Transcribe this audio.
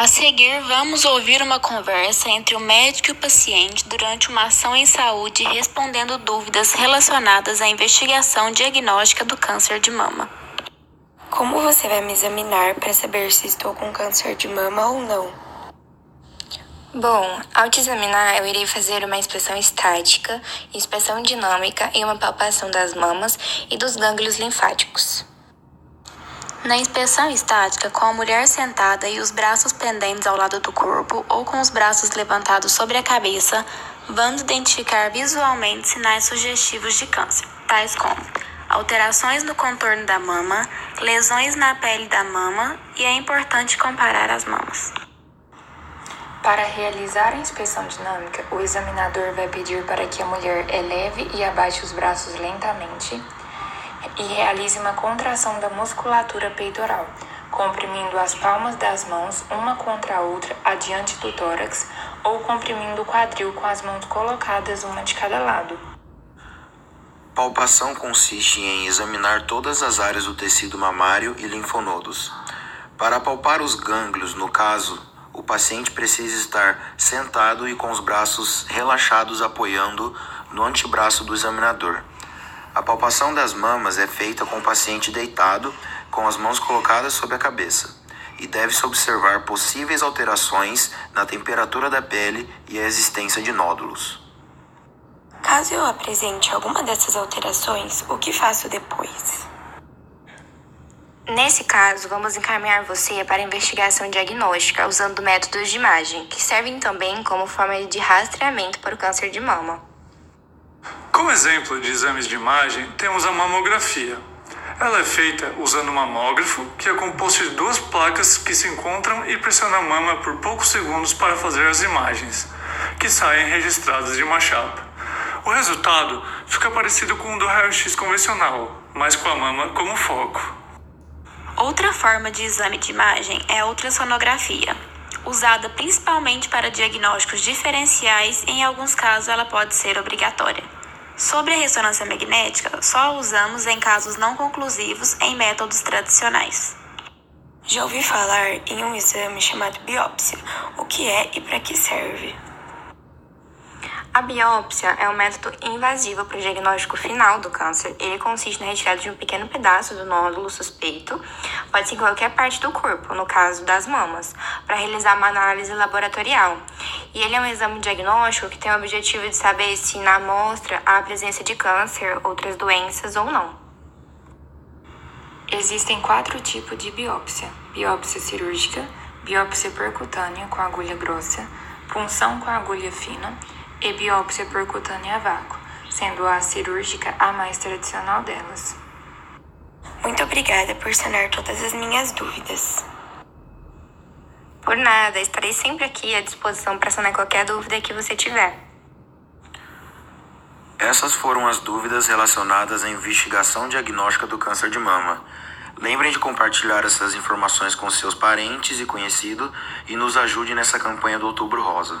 A seguir, vamos ouvir uma conversa entre o médico e o paciente durante uma ação em saúde respondendo dúvidas relacionadas à investigação diagnóstica do câncer de mama. Como você vai me examinar para saber se estou com câncer de mama ou não? Bom, ao te examinar, eu irei fazer uma inspeção estática, inspeção dinâmica e uma palpação das mamas e dos gânglios linfáticos. Na inspeção estática, com a mulher sentada e os braços pendentes ao lado do corpo ou com os braços levantados sobre a cabeça, vamos identificar visualmente sinais sugestivos de câncer, tais como alterações no contorno da mama, lesões na pele da mama e é importante comparar as mamas. Para realizar a inspeção dinâmica, o examinador vai pedir para que a mulher eleve e abaixe os braços lentamente e realize uma contração da musculatura peitoral, comprimindo as palmas das mãos uma contra a outra adiante do tórax ou comprimindo o quadril com as mãos colocadas uma de cada lado. Palpação consiste em examinar todas as áreas do tecido mamário e linfonodos. Para palpar os gânglios, no caso, o paciente precisa estar sentado e com os braços relaxados apoiando no antebraço do examinador. A palpação das mamas é feita com o paciente deitado, com as mãos colocadas sobre a cabeça, e deve-se observar possíveis alterações na temperatura da pele e a existência de nódulos. Caso eu apresente alguma dessas alterações, o que faço depois? Nesse caso, vamos encaminhar você para investigação diagnóstica usando métodos de imagem, que servem também como forma de rastreamento para o câncer de mama. Como exemplo de exames de imagem, temos a mamografia. Ela é feita usando um mamógrafo, que é composto de duas placas que se encontram e pressiona a mama por poucos segundos para fazer as imagens, que saem registradas de uma chapa. O resultado fica parecido com o do raio-x convencional, mas com a mama como foco. Outra forma de exame de imagem é a ultrassonografia. Usada principalmente para diagnósticos diferenciais, em alguns casos ela pode ser obrigatória. Sobre a ressonância magnética, só a usamos em casos não conclusivos em métodos tradicionais. Já ouvi falar em um exame chamado biópsia. O que é e para que serve? A biópsia é um método invasivo para o diagnóstico final do câncer. Ele consiste na retirada de um pequeno pedaço do nódulo suspeito, pode ser em qualquer parte do corpo, no caso das mamas, para realizar uma análise laboratorial. E ele é um exame diagnóstico que tem o objetivo de saber se na amostra há presença de câncer, outras doenças ou não. Existem quatro tipos de biópsia: biópsia cirúrgica, biópsia percutânea com agulha grossa, punção com agulha fina e biópsia percutânea a vácuo, sendo a cirúrgica a mais tradicional delas. Muito obrigada por sanar todas as minhas dúvidas. Por nada, estarei sempre aqui à disposição para sanar qualquer dúvida que você tiver. Essas foram as dúvidas relacionadas à investigação diagnóstica do câncer de mama. Lembrem de compartilhar essas informações com seus parentes e conhecidos e nos ajude nessa campanha do Outubro Rosa.